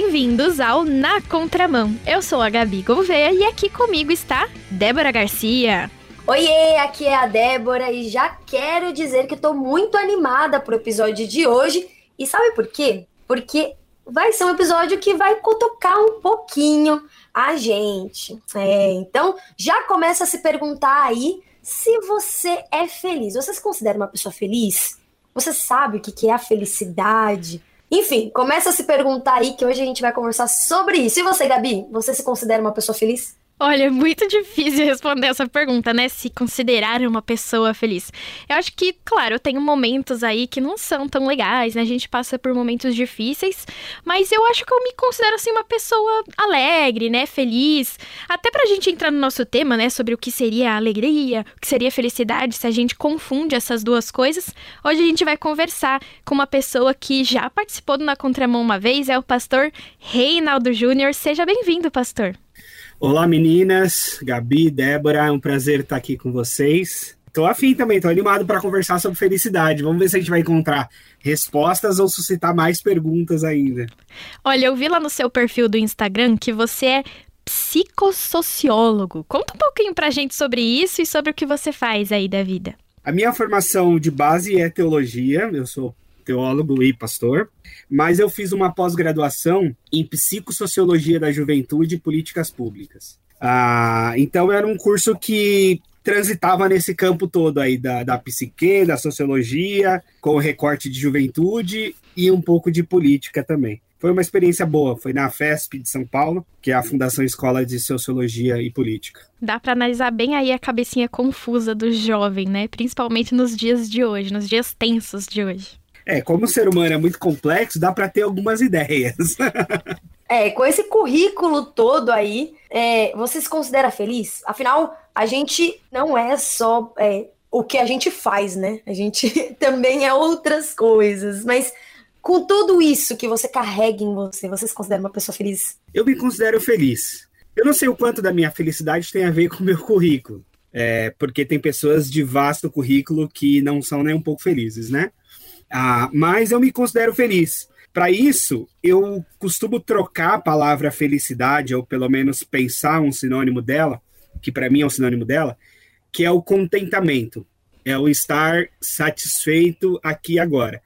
bem-vindos ao Na Contramão. Eu sou a Gabi Gouveia e aqui comigo está Débora Garcia. Oiê, aqui é a Débora e já quero dizer que estou muito animada pro episódio de hoje. E sabe por quê? Porque vai ser um episódio que vai cutucar um pouquinho a gente. É, então, já começa a se perguntar aí se você é feliz. Você se considera uma pessoa feliz? Você sabe o que é a felicidade? Enfim, começa a se perguntar aí que hoje a gente vai conversar sobre isso. E você, Gabi, você se considera uma pessoa feliz? Olha, é muito difícil responder essa pergunta, né? Se considerar uma pessoa feliz. Eu acho que, claro, eu tenho momentos aí que não são tão legais, né? A gente passa por momentos difíceis, mas eu acho que eu me considero, assim, uma pessoa alegre, né? Feliz. Até pra gente entrar no nosso tema, né? Sobre o que seria alegria, o que seria felicidade, se a gente confunde essas duas coisas. Hoje a gente vai conversar com uma pessoa que já participou do Na Contramão uma vez, é o pastor Reinaldo Júnior. Seja bem-vindo, pastor. Olá meninas, Gabi, Débora, é um prazer estar aqui com vocês. Tô afim também, tô animado para conversar sobre felicidade. Vamos ver se a gente vai encontrar respostas ou suscitar mais perguntas ainda. Olha, eu vi lá no seu perfil do Instagram que você é psicossociólogo. Conta um pouquinho pra gente sobre isso e sobre o que você faz aí da vida. A minha formação de base é teologia, eu sou teólogo e pastor, mas eu fiz uma pós-graduação em psicossociologia da juventude e políticas públicas. Ah, então era um curso que transitava nesse campo todo aí da, da psique, da sociologia, com recorte de juventude e um pouco de política também. Foi uma experiência boa, foi na FESP de São Paulo, que é a Fundação Escola de Sociologia e Política. Dá para analisar bem aí a cabecinha confusa do jovem, né? Principalmente nos dias de hoje, nos dias tensos de hoje. É, como o ser humano é muito complexo, dá para ter algumas ideias. é, com esse currículo todo aí, é, você se considera feliz? Afinal, a gente não é só é, o que a gente faz, né? A gente também é outras coisas. Mas com tudo isso que você carrega em você, você se considera uma pessoa feliz? Eu me considero feliz. Eu não sei o quanto da minha felicidade tem a ver com o meu currículo. É, porque tem pessoas de vasto currículo que não são nem um pouco felizes, né? Ah, mas eu me considero feliz. Para isso, eu costumo trocar a palavra felicidade, ou pelo menos pensar um sinônimo dela, que para mim é um sinônimo dela, que é o contentamento, é o estar satisfeito aqui e agora.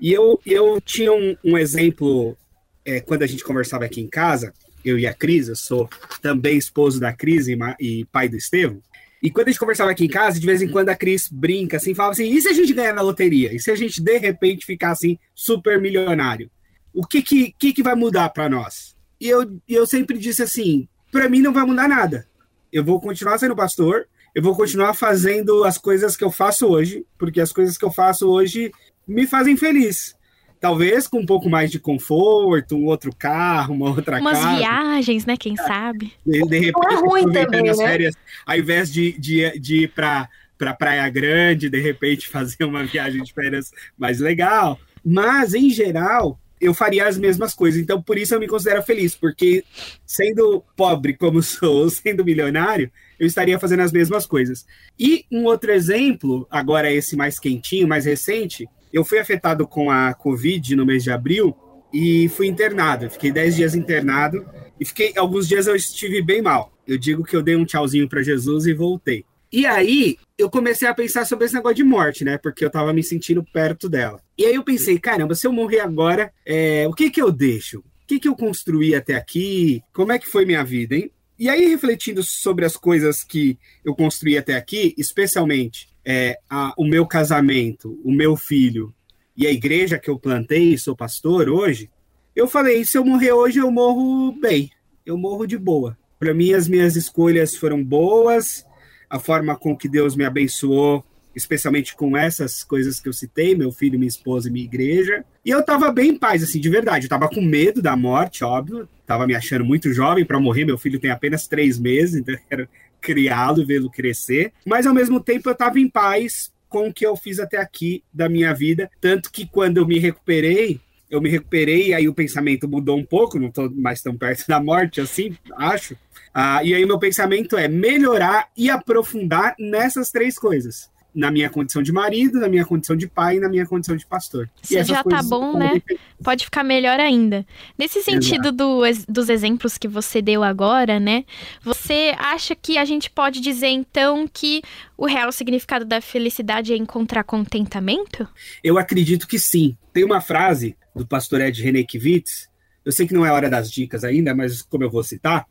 E eu, eu tinha um, um exemplo é, quando a gente conversava aqui em casa, eu e a Cris, eu sou também esposo da Cris e, e pai do Estevam. E quando a gente conversava aqui em casa, de vez em quando a Cris brinca assim, falava assim: e se a gente ganhar na loteria? E se a gente de repente ficar assim, super milionário? O que que, que, que vai mudar para nós? E eu, eu sempre disse assim: para mim não vai mudar nada. Eu vou continuar sendo pastor, eu vou continuar fazendo as coisas que eu faço hoje, porque as coisas que eu faço hoje me fazem feliz. Talvez com um pouco mais de conforto, um outro carro, uma outra Umas casa. viagens, né? Quem sabe? De, de repente, Não é ruim também, as né? férias, ao invés de, de, de ir para para Praia Grande, de repente fazer uma viagem de férias mais legal. Mas, em geral, eu faria as mesmas coisas. Então, por isso eu me considero feliz, porque sendo pobre como sou, sendo milionário, eu estaria fazendo as mesmas coisas. E um outro exemplo, agora esse mais quentinho, mais recente, eu fui afetado com a Covid no mês de abril e fui internado. Fiquei 10 dias internado e fiquei alguns dias eu estive bem mal. Eu digo que eu dei um tchauzinho para Jesus e voltei. E aí eu comecei a pensar sobre esse negócio de morte, né? Porque eu tava me sentindo perto dela. E aí eu pensei, caramba, se eu morrer agora, é, o que que eu deixo? O que que eu construí até aqui? Como é que foi minha vida, hein? E aí, refletindo sobre as coisas que eu construí até aqui, especialmente é, a, o meu casamento, o meu filho e a igreja que eu plantei, sou pastor hoje, eu falei: se eu morrer hoje, eu morro bem, eu morro de boa. Para mim, as minhas escolhas foram boas, a forma com que Deus me abençoou, especialmente com essas coisas que eu citei, meu filho, minha esposa e minha igreja. E eu tava bem em paz, assim, de verdade. Eu tava com medo da morte, óbvio. Tava me achando muito jovem para morrer. Meu filho tem apenas três meses, então quero criá-lo e vê-lo crescer. Mas ao mesmo tempo eu tava em paz com o que eu fiz até aqui da minha vida. Tanto que quando eu me recuperei, eu me recuperei aí o pensamento mudou um pouco, não estou mais tão perto da morte assim, acho. Ah, e aí meu pensamento é melhorar e aprofundar nessas três coisas. Na minha condição de marido, na minha condição de pai e na minha condição de pastor. Se já tá bom, né? Pode ficar melhor ainda. Nesse sentido do, dos exemplos que você deu agora, né? Você acha que a gente pode dizer então que o real significado da felicidade é encontrar contentamento? Eu acredito que sim. Tem uma frase do pastor Ed René Kivitz eu sei que não é hora das dicas ainda, mas como eu vou citar,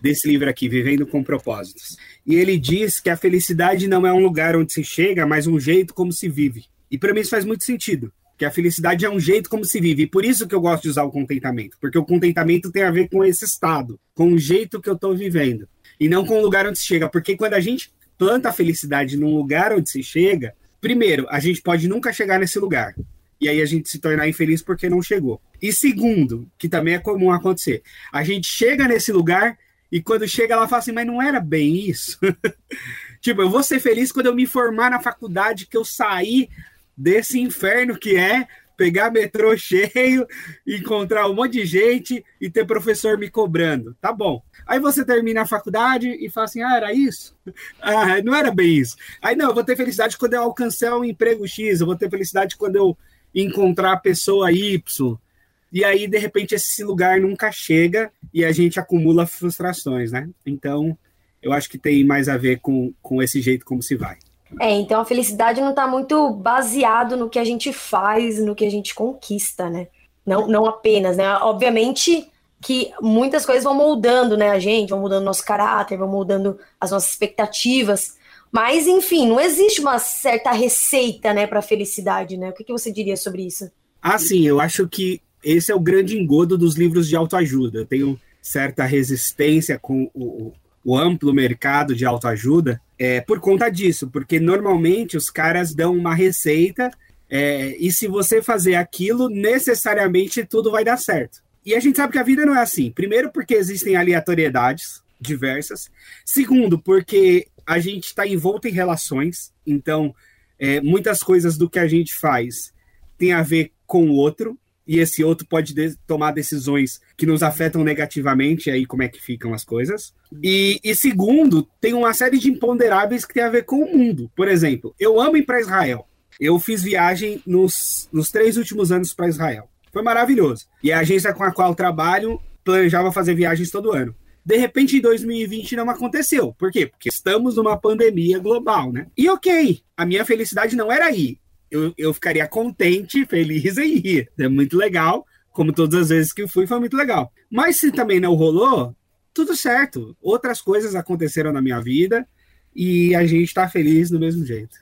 desse livro aqui, Vivendo com Propósitos. E ele diz que a felicidade não é um lugar onde se chega, mas um jeito como se vive. E para mim isso faz muito sentido, que a felicidade é um jeito como se vive. E por isso que eu gosto de usar o contentamento, porque o contentamento tem a ver com esse estado, com o jeito que eu estou vivendo, e não com o lugar onde se chega. Porque quando a gente planta a felicidade num lugar onde se chega, primeiro, a gente pode nunca chegar nesse lugar e aí a gente se tornar infeliz porque não chegou. E segundo, que também é comum acontecer, a gente chega nesse lugar e quando chega ela fala assim, mas não era bem isso. tipo, eu vou ser feliz quando eu me formar na faculdade, que eu sair desse inferno que é pegar metrô cheio, encontrar um monte de gente e ter professor me cobrando. Tá bom. Aí você termina a faculdade e fala assim: ah, era isso? Ah, não era bem isso. Aí não, eu vou ter felicidade quando eu alcançar um emprego X, eu vou ter felicidade quando eu encontrar a pessoa Y. E aí, de repente, esse lugar nunca chega e a gente acumula frustrações, né? Então, eu acho que tem mais a ver com, com esse jeito como se vai. É, então a felicidade não está muito baseado no que a gente faz, no que a gente conquista, né? Não, não apenas, né? Obviamente que muitas coisas vão moldando, né, a gente, vão mudando nosso caráter, vão mudando as nossas expectativas, mas, enfim, não existe uma certa receita, né, para felicidade, né? O que, que você diria sobre isso? Ah, sim, eu acho que esse é o grande engodo dos livros de autoajuda. Eu tenho certa resistência com o, o amplo mercado de autoajuda é, por conta disso, porque normalmente os caras dão uma receita é, e se você fazer aquilo, necessariamente tudo vai dar certo. E a gente sabe que a vida não é assim. Primeiro, porque existem aleatoriedades diversas. Segundo, porque a gente está envolto em relações, então é, muitas coisas do que a gente faz tem a ver com o outro, e esse outro pode de tomar decisões que nos afetam negativamente, aí como é que ficam as coisas. E, e, segundo, tem uma série de imponderáveis que tem a ver com o mundo. Por exemplo, eu amo ir para Israel. Eu fiz viagem nos, nos três últimos anos para Israel. Foi maravilhoso. E a agência com a qual trabalho planejava fazer viagens todo ano. De repente, em 2020 não aconteceu. Por quê? Porque estamos numa pandemia global, né? E ok, a minha felicidade não era ir. Eu, eu ficaria contente, feliz em ir. É muito legal. Como todas as vezes que fui, foi muito legal. Mas se também não rolou, tudo certo. Outras coisas aconteceram na minha vida e a gente tá feliz do mesmo jeito.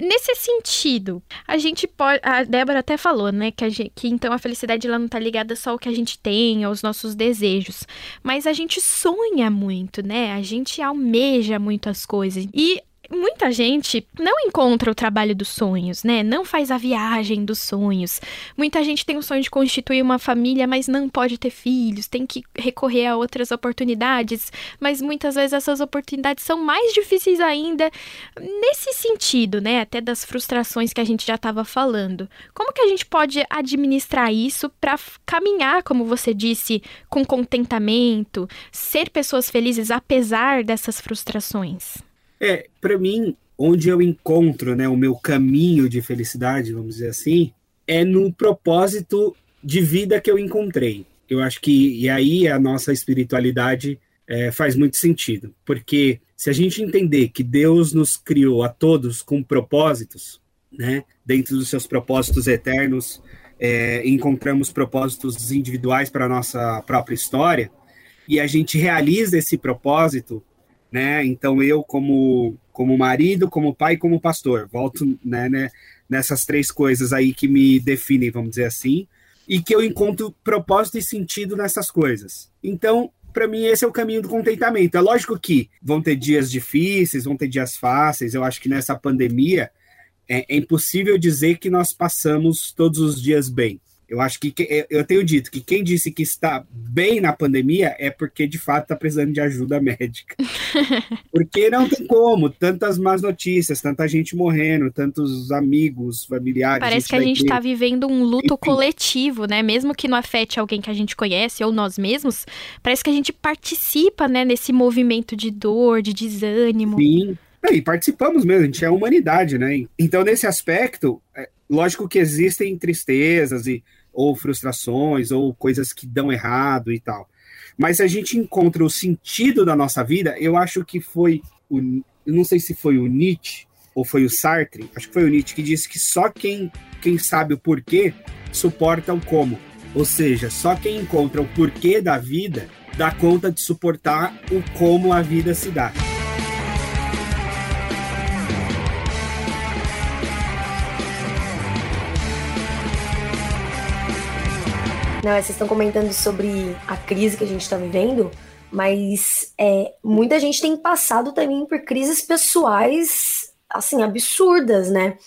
Nesse sentido, a gente pode. A Débora até falou, né? Que, gente, que então a felicidade ela não tá ligada só ao que a gente tem, aos nossos desejos. Mas a gente sonha muito, né? A gente almeja muitas coisas. E muita gente não encontra o trabalho dos sonhos, né? Não faz a viagem dos sonhos. Muita gente tem o sonho de constituir uma família, mas não pode ter filhos, tem que recorrer a outras oportunidades, mas muitas vezes essas oportunidades são mais difíceis ainda. Nesse sentido, né? Até das frustrações que a gente já estava falando. Como que a gente pode administrar isso para caminhar, como você disse, com contentamento, ser pessoas felizes apesar dessas frustrações? É, para mim, onde eu encontro né, o meu caminho de felicidade, vamos dizer assim, é no propósito de vida que eu encontrei. Eu acho que, e aí a nossa espiritualidade é, faz muito sentido, porque se a gente entender que Deus nos criou a todos com propósitos, né, dentro dos seus propósitos eternos, é, encontramos propósitos individuais para a nossa própria história, e a gente realiza esse propósito né? Então eu como como marido, como pai, como pastor, volto né, né, nessas três coisas aí que me definem, vamos dizer assim, e que eu encontro propósito e sentido nessas coisas. Então, para mim esse é o caminho do contentamento. É lógico que vão ter dias difíceis, vão ter dias fáceis. Eu acho que nessa pandemia é, é impossível dizer que nós passamos todos os dias bem. Eu acho que eu tenho dito que quem disse que está bem na pandemia é porque de fato está precisando de ajuda médica. porque não tem como, tantas más notícias, tanta gente morrendo, tantos amigos, familiares. Parece que a gente está vivendo um luto Enfim. coletivo, né? Mesmo que não afete alguém que a gente conhece ou nós mesmos, parece que a gente participa, né, nesse movimento de dor, de desânimo. Sim. e participamos mesmo, a gente é a humanidade, né? Então, nesse aspecto, é, lógico que existem tristezas e ou frustrações, ou coisas que dão errado e tal. Mas a gente encontra o sentido da nossa vida, eu acho que foi o, eu não sei se foi o Nietzsche ou foi o Sartre, acho que foi o Nietzsche que disse que só quem, quem sabe o porquê suporta o como. Ou seja, só quem encontra o porquê da vida dá conta de suportar o como a vida se dá. Não, vocês estão comentando sobre a crise que a gente está vivendo, mas é, muita gente tem passado também por crises pessoais, assim, absurdas, né?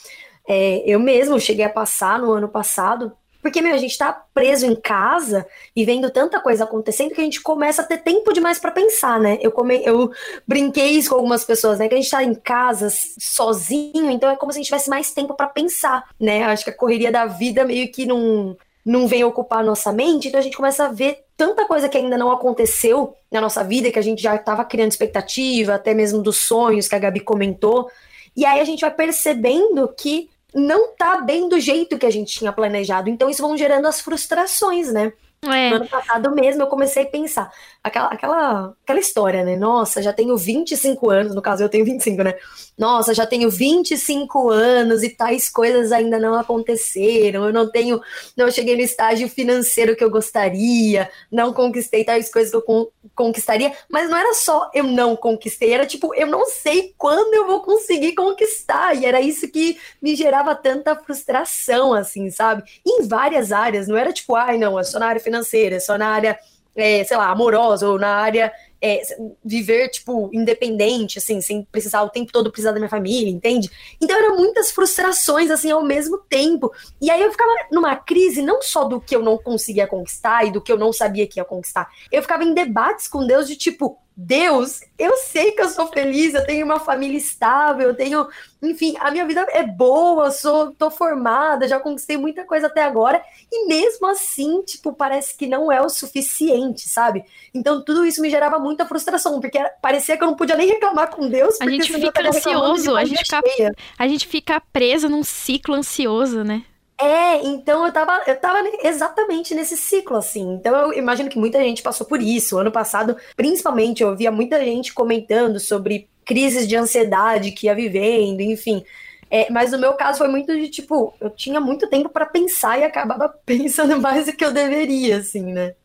É, eu mesmo cheguei a passar no ano passado, porque, meu, a gente tá preso em casa e vendo tanta coisa acontecendo que a gente começa a ter tempo demais para pensar, né? Eu, come... eu brinquei isso com algumas pessoas, né? Que a gente tá em casa sozinho, então é como se a gente tivesse mais tempo para pensar, né? Acho que a correria da vida meio que não não vem ocupar a nossa mente, então a gente começa a ver tanta coisa que ainda não aconteceu na nossa vida, que a gente já estava criando expectativa, até mesmo dos sonhos que a Gabi comentou. E aí a gente vai percebendo que não tá bem do jeito que a gente tinha planejado. Então isso vão gerando as frustrações, né? É. No ano passado mesmo eu comecei a pensar, aquela, aquela, aquela história, né? Nossa, já tenho 25 anos, no caso eu tenho 25, né? Nossa, já tenho 25 anos e tais coisas ainda não aconteceram. Eu não tenho, não cheguei no estágio financeiro que eu gostaria, não conquistei tais coisas que eu conquistaria, mas não era só eu não conquistei, era tipo, eu não sei quando eu vou conseguir conquistar. E era isso que me gerava tanta frustração, assim, sabe? Em várias áreas, não era tipo, ai, não, é só na área financeira, é só na área é, sei lá, amorosa ou na área é, viver, tipo, independente, assim, sem precisar o tempo todo precisar da minha família, entende? Então eram muitas frustrações, assim, ao mesmo tempo. E aí eu ficava numa crise não só do que eu não conseguia conquistar e do que eu não sabia que ia conquistar. Eu ficava em debates com Deus de tipo, Deus, eu sei que eu sou feliz, eu tenho uma família estável, eu tenho, enfim, a minha vida é boa, sou, tô formada, já conquistei muita coisa até agora, e mesmo assim, tipo, parece que não é o suficiente, sabe? Então tudo isso me gerava muita frustração, porque parecia que eu não podia nem reclamar com Deus. A gente fica ansioso, a gente fica, a gente fica preso num ciclo ansioso, né? É, então eu tava, eu tava exatamente nesse ciclo, assim. Então eu imagino que muita gente passou por isso. Ano passado, principalmente, eu ouvia muita gente comentando sobre crises de ansiedade que ia vivendo, enfim. É, mas no meu caso foi muito de tipo, eu tinha muito tempo para pensar e acabava pensando mais do que eu deveria, assim, né?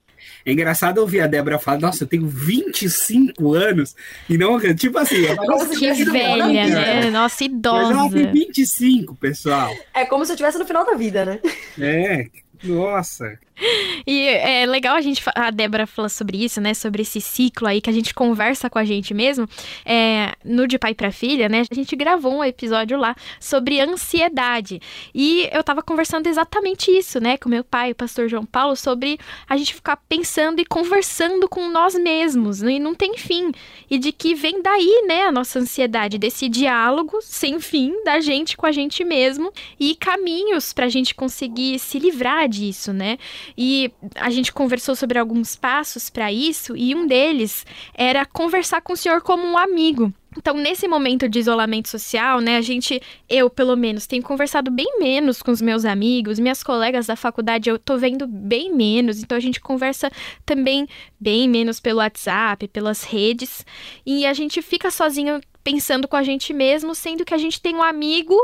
É engraçado ouvir a Débora falar, nossa, eu tenho 25 anos, e não, tipo assim... Nossa, que velha, né? Nossa, idosa. Mas ela tem 25, pessoal. É como se eu estivesse no final da vida, né? É, nossa. E é legal a gente, a Débora fala sobre isso, né? Sobre esse ciclo aí que a gente conversa com a gente mesmo. É, no De Pai para Filha, né? A gente gravou um episódio lá sobre ansiedade. E eu tava conversando exatamente isso, né? Com meu pai, o pastor João Paulo, sobre a gente ficar pensando e conversando com nós mesmos. Né? E não tem fim. E de que vem daí, né? A nossa ansiedade, desse diálogo sem fim da gente com a gente mesmo. E caminhos pra gente conseguir se livrar disso, né? E a gente conversou sobre alguns passos para isso, e um deles era conversar com o senhor como um amigo. Então, nesse momento de isolamento social, né, a gente, eu pelo menos, tenho conversado bem menos com os meus amigos, minhas colegas da faculdade eu tô vendo bem menos, então a gente conversa também bem menos pelo WhatsApp, pelas redes, e a gente fica sozinho pensando com a gente mesmo, sendo que a gente tem um amigo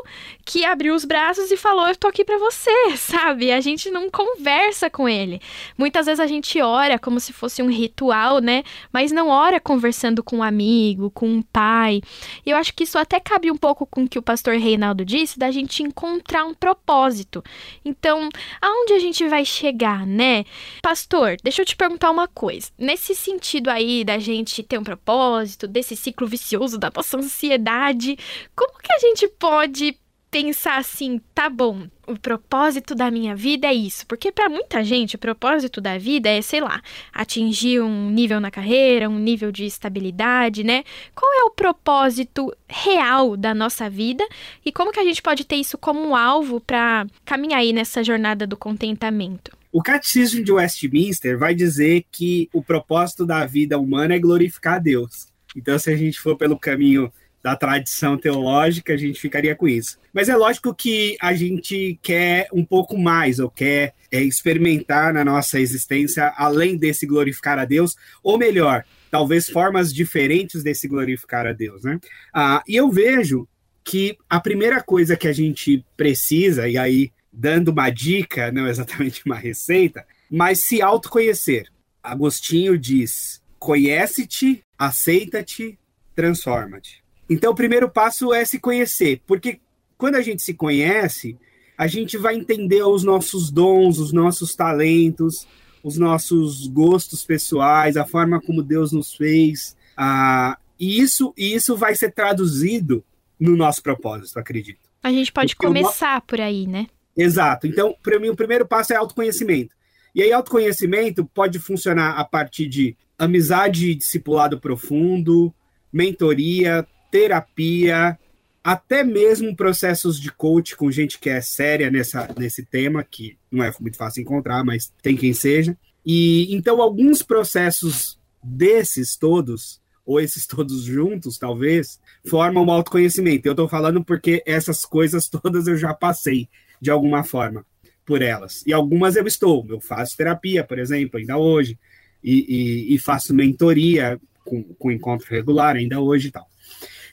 que abriu os braços e falou: Eu tô aqui para você, sabe? A gente não conversa com ele. Muitas vezes a gente ora como se fosse um ritual, né? Mas não ora conversando com um amigo, com um pai. E eu acho que isso até cabe um pouco com o que o pastor Reinaldo disse, da gente encontrar um propósito. Então, aonde a gente vai chegar, né? Pastor, deixa eu te perguntar uma coisa. Nesse sentido aí da gente ter um propósito, desse ciclo vicioso da nossa ansiedade. Como que a gente pode pensar assim, tá bom, o propósito da minha vida é isso, porque para muita gente o propósito da vida é, sei lá, atingir um nível na carreira, um nível de estabilidade, né? Qual é o propósito real da nossa vida e como que a gente pode ter isso como um alvo para caminhar aí nessa jornada do contentamento? O Catecismo de Westminster vai dizer que o propósito da vida humana é glorificar a Deus. Então, se a gente for pelo caminho da tradição teológica, a gente ficaria com isso. Mas é lógico que a gente quer um pouco mais, ou quer é, experimentar na nossa existência, além desse glorificar a Deus, ou melhor, talvez formas diferentes desse glorificar a Deus, né? Ah, e eu vejo que a primeira coisa que a gente precisa, e aí dando uma dica, não exatamente uma receita, mas se autoconhecer. Agostinho diz: conhece-te, aceita-te, transforma-te. Então, o primeiro passo é se conhecer, porque quando a gente se conhece, a gente vai entender os nossos dons, os nossos talentos, os nossos gostos pessoais, a forma como Deus nos fez. Ah, e, isso, e isso vai ser traduzido no nosso propósito, acredito. A gente pode Porque começar por aí, né? Exato. Então, para mim, o primeiro passo é autoconhecimento. E aí, autoconhecimento pode funcionar a partir de amizade e discipulado profundo, mentoria, terapia, até mesmo processos de coach com gente que é séria nessa, nesse tema, que não é muito fácil encontrar, mas tem quem seja. E então alguns processos desses todos, ou esses todos juntos, talvez, formam o autoconhecimento. Eu estou falando porque essas coisas todas eu já passei de alguma forma por elas. E algumas eu estou. Eu faço terapia, por exemplo, ainda hoje, e, e, e faço mentoria com, com encontro regular ainda hoje e tal.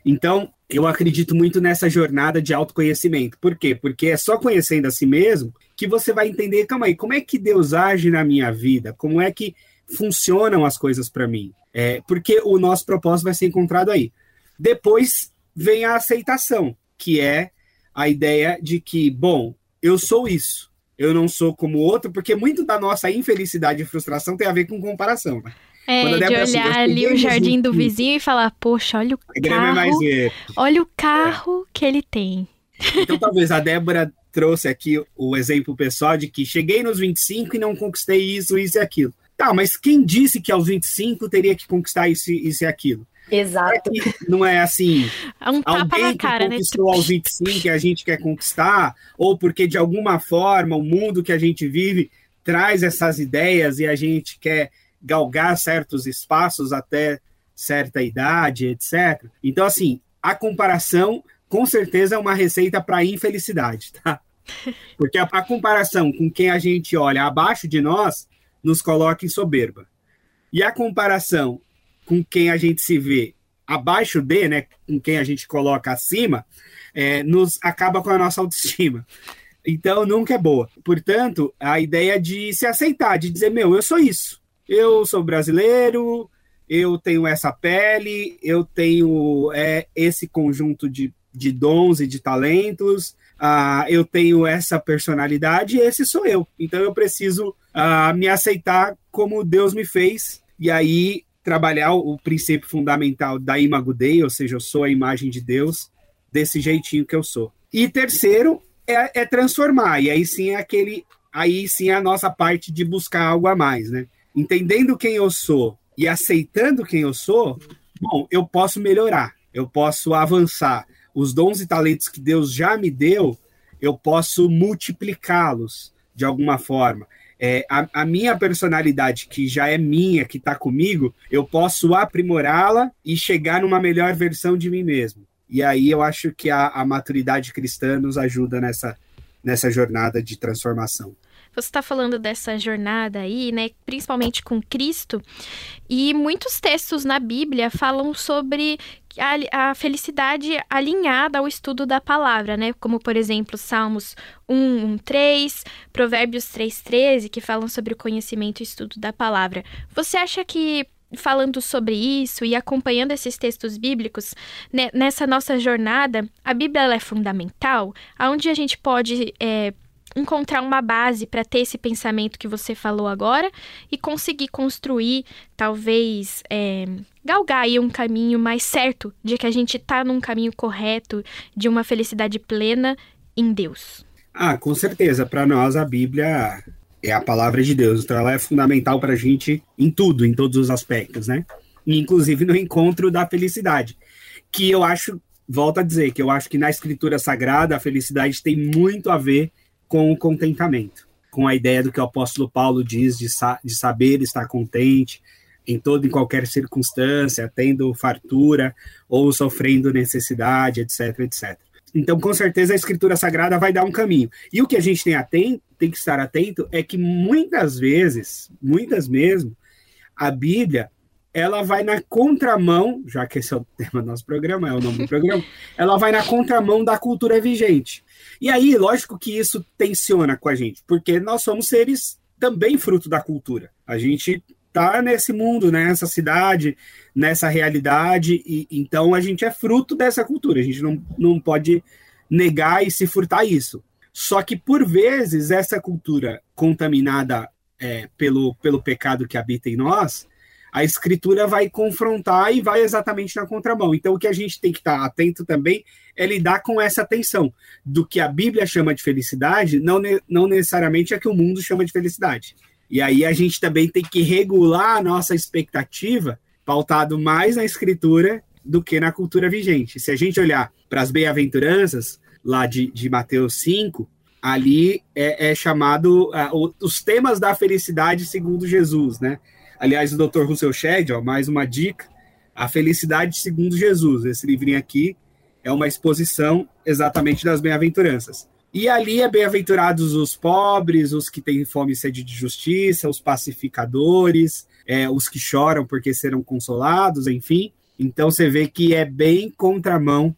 Então, eu acredito muito nessa jornada de autoconhecimento. Por quê? Porque é só conhecendo a si mesmo que você vai entender, calma aí, como é que Deus age na minha vida? Como é que funcionam as coisas para mim? É, porque o nosso propósito vai ser encontrado aí. Depois vem a aceitação, que é a ideia de que, bom, eu sou isso, eu não sou como outro, porque muito da nossa infelicidade e frustração tem a ver com comparação, né? É, de olhar assim, ali o jardim do vizinho e falar, poxa, olha o é carro, olha o carro que ele tem. Então talvez a Débora trouxe aqui o exemplo pessoal de que cheguei nos 25 e não conquistei isso, isso e aquilo. Tá, mas quem disse que aos 25 teria que conquistar isso, isso e aquilo? Exato. não é assim. É um tapa na cara, né? conquistou né? aos 25 que a gente quer conquistar, ou porque de alguma forma o mundo que a gente vive traz essas ideias e a gente quer galgar certos espaços até certa idade, etc. Então, assim, a comparação com certeza é uma receita para infelicidade, tá? Porque a, a, comparação com quem a gente olha abaixo de nós nos coloca em soberba. E a comparação com quem a gente se vê abaixo de, né, com quem a gente coloca acima, é, nos acaba com a nossa autoestima. Então, nunca é boa. Portanto, a ideia de se aceitar, de dizer, meu, eu sou isso eu sou brasileiro, eu tenho essa pele, eu tenho é, esse conjunto de, de dons e de talentos, uh, eu tenho essa personalidade esse sou eu. Então eu preciso uh, me aceitar como Deus me fez e aí trabalhar o, princípio fundamental da imago Dei, ou seja, eu sou a imagem de Deus desse jeitinho que eu sou. E terceiro é, é transformar, e aí sim é aquele, aí sim é a nossa parte de buscar algo a mais, né? entendendo quem eu sou e aceitando quem eu sou, bom, eu posso melhorar, eu posso avançar. Os dons e talentos que Deus já me deu, eu posso multiplicá-los de alguma forma. É, a, a, minha personalidade, que já é minha, que está comigo, eu posso aprimorá-la e chegar numa melhor versão de mim mesmo. E aí eu acho que a, a maturidade cristã nos ajuda nessa, nessa jornada de transformação. Você está falando dessa jornada aí, né? Principalmente com Cristo. E muitos textos na Bíblia falam sobre a, a, felicidade alinhada ao estudo da palavra, né? Como, por exemplo, Salmos 1, 1 3, Provérbios 3, 13, que falam sobre o conhecimento e estudo da palavra. Você acha que falando sobre isso e acompanhando esses textos bíblicos, né, nessa nossa jornada, a Bíblia é fundamental, aonde a gente pode é, encontrar uma base para ter esse pensamento que você falou agora e conseguir construir, talvez, é, galgar aí um caminho mais certo de que a gente está num caminho correto de uma felicidade plena em Deus. Ah, com certeza. Para nós, a Bíblia é a palavra de Deus. Então, ela é fundamental para a gente em tudo, em todos os aspectos, né? Inclusive no encontro da felicidade. Que eu acho, volto a dizer, que eu acho que na Escritura Sagrada a felicidade tem muito a ver com o contentamento, com a ideia do que o apóstolo Paulo diz de, sa de saber estar contente, em toda e qualquer circunstância, tendo fartura ou sofrendo necessidade, etc, etc. Então, com certeza, a escritura sagrada vai dar um caminho. E o que a gente tem, tem que estar atento é que muitas vezes, muitas mesmo, a Bíblia ela vai na contramão, já que esse é o tema do nosso programa, é o nome do programa, ela vai na contramão da cultura vigente. E aí, lógico que isso tensiona com a gente, porque nós somos seres também fruto da cultura. A gente tá nesse mundo, nessa cidade, nessa realidade, e então a gente é fruto dessa cultura. A gente não, não pode negar e se furtar isso. Só que, por vezes, essa cultura contaminada é, pelo, pelo pecado que habita em nós, a escritura vai confrontar e vai exatamente na contramão. Então, o que a gente tem que estar atento também é lidar com essa tensão do que a Bíblia chama de felicidade, não, ne não necessariamente é que o mundo chama de felicidade. E aí a gente também tem que regular a nossa expectativa, pautado mais na escritura do que na cultura vigente. Se a gente olhar para as bem-aventuranças, lá de, de Mateus 5, ali é, é chamado uh, os temas da felicidade segundo Jesus, né? Aliás, o Dr. Russell Shedd, ó, mais uma dica, A Felicidade Segundo Jesus. Esse livrinho aqui é uma exposição exatamente das bem-aventuranças. E ali é bem-aventurados os pobres, os que têm fome e sede de justiça, os pacificadores, é, os que choram porque serão consolados, enfim. Então você vê que é bem contramão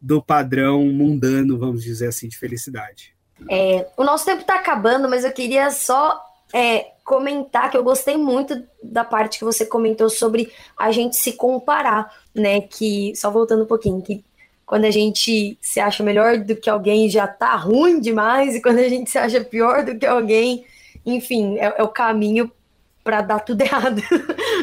do padrão mundano, vamos dizer assim, de felicidade. É, o nosso tempo está acabando, mas eu queria só é, comentar que eu gostei muito da parte que você comentou sobre a gente se comparar, né? Que, só voltando um pouquinho, que quando a gente se acha melhor do que alguém já tá ruim demais, e quando a gente se acha pior do que alguém, enfim, é, é o caminho para dar tudo errado.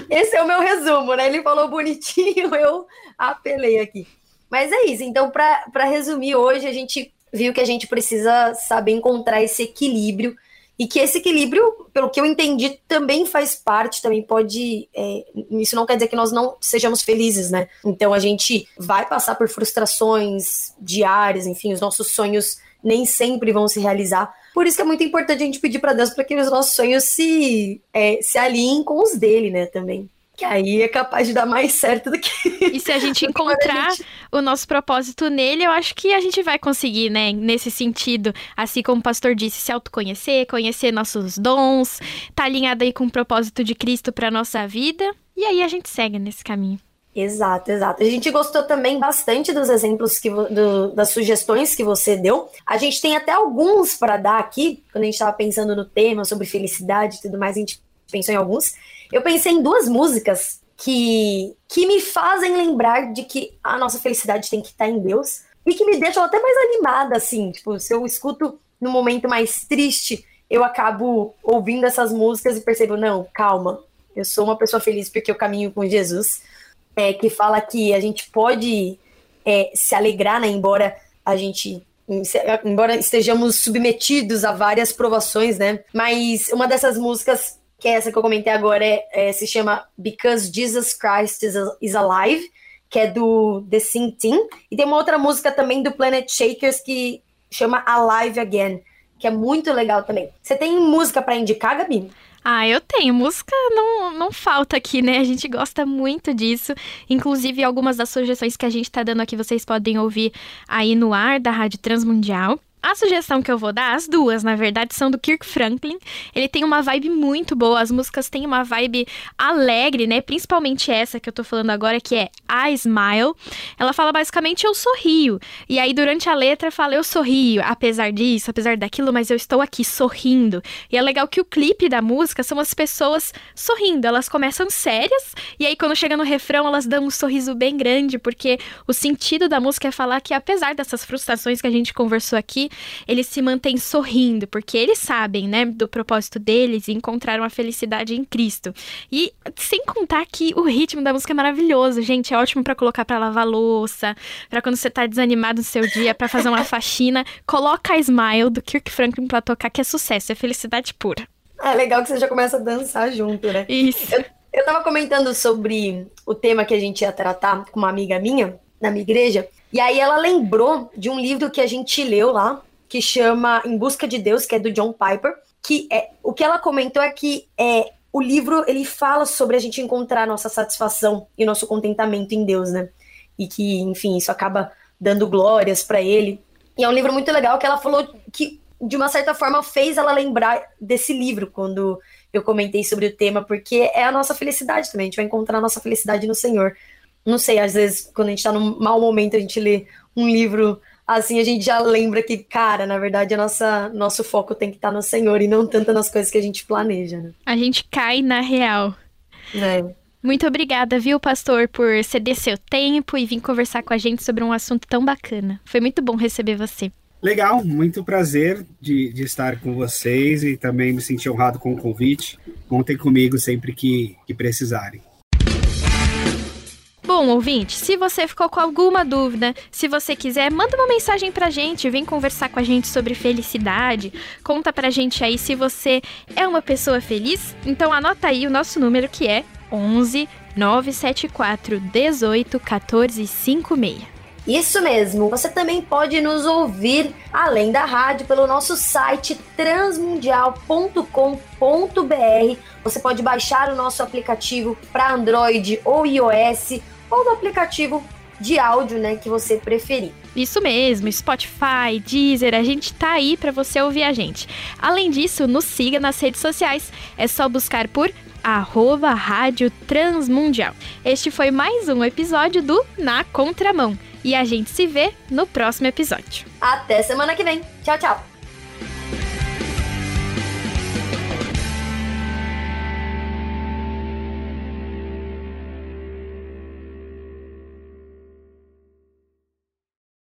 Esse é o meu resumo, né? Ele falou bonitinho, eu apelei aqui. Mas é isso, então, para resumir, hoje a gente viu que a gente precisa saber encontrar esse equilíbrio e que esse equilíbrio, pelo que eu entendi, também faz parte, também pode. É, isso não quer dizer que nós não sejamos felizes, né? Então a gente vai passar por frustrações diárias, enfim, os nossos sonhos nem sempre vão se realizar. Por isso que é muito importante a gente pedir para Deus para que os nossos sonhos se, é, se alinhem com os dele, né, também que aí é capaz de dar mais certo do que. E se a gente encontrar a gente... o nosso propósito nele, eu acho que a gente vai conseguir, né? Nesse sentido, assim como o pastor disse, se autoconhecer, conhecer nossos dons, tá alinhado aí com o propósito de Cristo para nossa vida. E aí a gente segue nesse caminho. Exato, exato. A gente gostou também bastante dos exemplos que do, das sugestões que você deu. A gente tem até alguns para dar aqui, quando a gente estava pensando no tema sobre felicidade e tudo mais, a gente pensou em alguns. Eu pensei em duas músicas que, que me fazem lembrar de que a nossa felicidade tem que estar em Deus e que me deixam até mais animada, assim. Tipo, se eu escuto no momento mais triste, eu acabo ouvindo essas músicas e percebo, não, calma, eu sou uma pessoa feliz porque eu caminho com Jesus, é, que fala que a gente pode é, se alegrar, né, embora a gente embora estejamos submetidos a várias provações, né? Mas uma dessas músicas que é essa que eu comentei agora, é, é se chama Because Jesus Christ is, Alive, que é do The Sing Team. E tem uma outra música também do Planet Shakers que chama Alive Again, que é muito legal também. Você tem música para indicar, Gabi? Ah, eu tenho. Música não, não falta aqui, né? A gente gosta muito disso. Inclusive, algumas das sugestões que a gente tá dando aqui vocês podem ouvir aí no ar da Rádio Transmundial. A sugestão que eu vou dar, as duas, na verdade, são do Kirk Franklin. Ele tem uma vibe muito boa, as músicas têm uma vibe alegre, né? Principalmente essa que eu tô falando agora, que é I Smile. Ela fala basicamente eu sorrio. E aí, durante a letra, fala eu sorrio, apesar disso, apesar daquilo, mas eu estou aqui sorrindo. E é legal que o clipe da música são as pessoas sorrindo. Elas começam sérias, e aí, quando chega no refrão, elas dão um sorriso bem grande, porque o sentido da música é falar que, apesar dessas frustrações que a gente conversou aqui, eles se mantêm sorrindo, porque eles sabem, né, do propósito deles e encontraram a felicidade em Cristo. E sem contar que o ritmo da música é maravilhoso, gente, é ótimo para colocar para lavar louça, para quando você tá desanimado no seu dia, para fazer uma faxina, coloca a Smile do Kirk Franklin para tocar que é sucesso, é felicidade pura. É legal que você já começa a dançar junto, né? Isso. Eu, eu tava comentando sobre o tema que a gente ia tratar com uma amiga minha na minha igreja, e aí ela lembrou de um livro que a gente leu lá, que chama Em Busca de Deus, que é do John Piper, que é o que ela comentou é que é o livro ele fala sobre a gente encontrar nossa satisfação e nosso contentamento em Deus, né? E que, enfim, isso acaba dando glórias para ele. E é um livro muito legal que ela falou que de uma certa forma fez ela lembrar desse livro quando eu comentei sobre o tema, porque é a nossa felicidade também, a gente vai encontrar a nossa felicidade no Senhor. Não sei, às vezes quando a gente tá num mau momento, a gente lê um livro assim, a gente já lembra que, cara, na verdade, a nossa, nosso foco tem que estar tá no Senhor e não tanto nas coisas que a gente planeja, né? A gente cai na real. É. Muito obrigada, viu, pastor, por ceder seu tempo e vir conversar com a gente sobre um assunto tão bacana. Foi muito bom receber você. Legal, muito prazer de, de estar com vocês e também me senti honrado com o convite. Contem comigo sempre que, que precisarem. Bom, ouvinte, se você ficou com alguma dúvida, se você quiser, manda uma mensagem pra gente, vem conversar com a gente sobre felicidade. Conta pra gente aí se você é uma pessoa feliz. Então anota aí o nosso número que é 11 974 18 14 56. Isso mesmo, você também pode nos ouvir além da rádio pelo nosso site transmundial.com.br. Você pode baixar o nosso aplicativo para Android ou iOS ou do aplicativo de áudio, né, que você preferir. Isso mesmo, Spotify, Deezer, a gente tá aí para você ouvir a gente. Além disso, nos siga nas redes sociais. É só buscar por arroba Rádio Transmundial. Este foi mais um episódio do Na Contramão. E a gente se vê no próximo episódio. Até semana que vem. Tchau, tchau.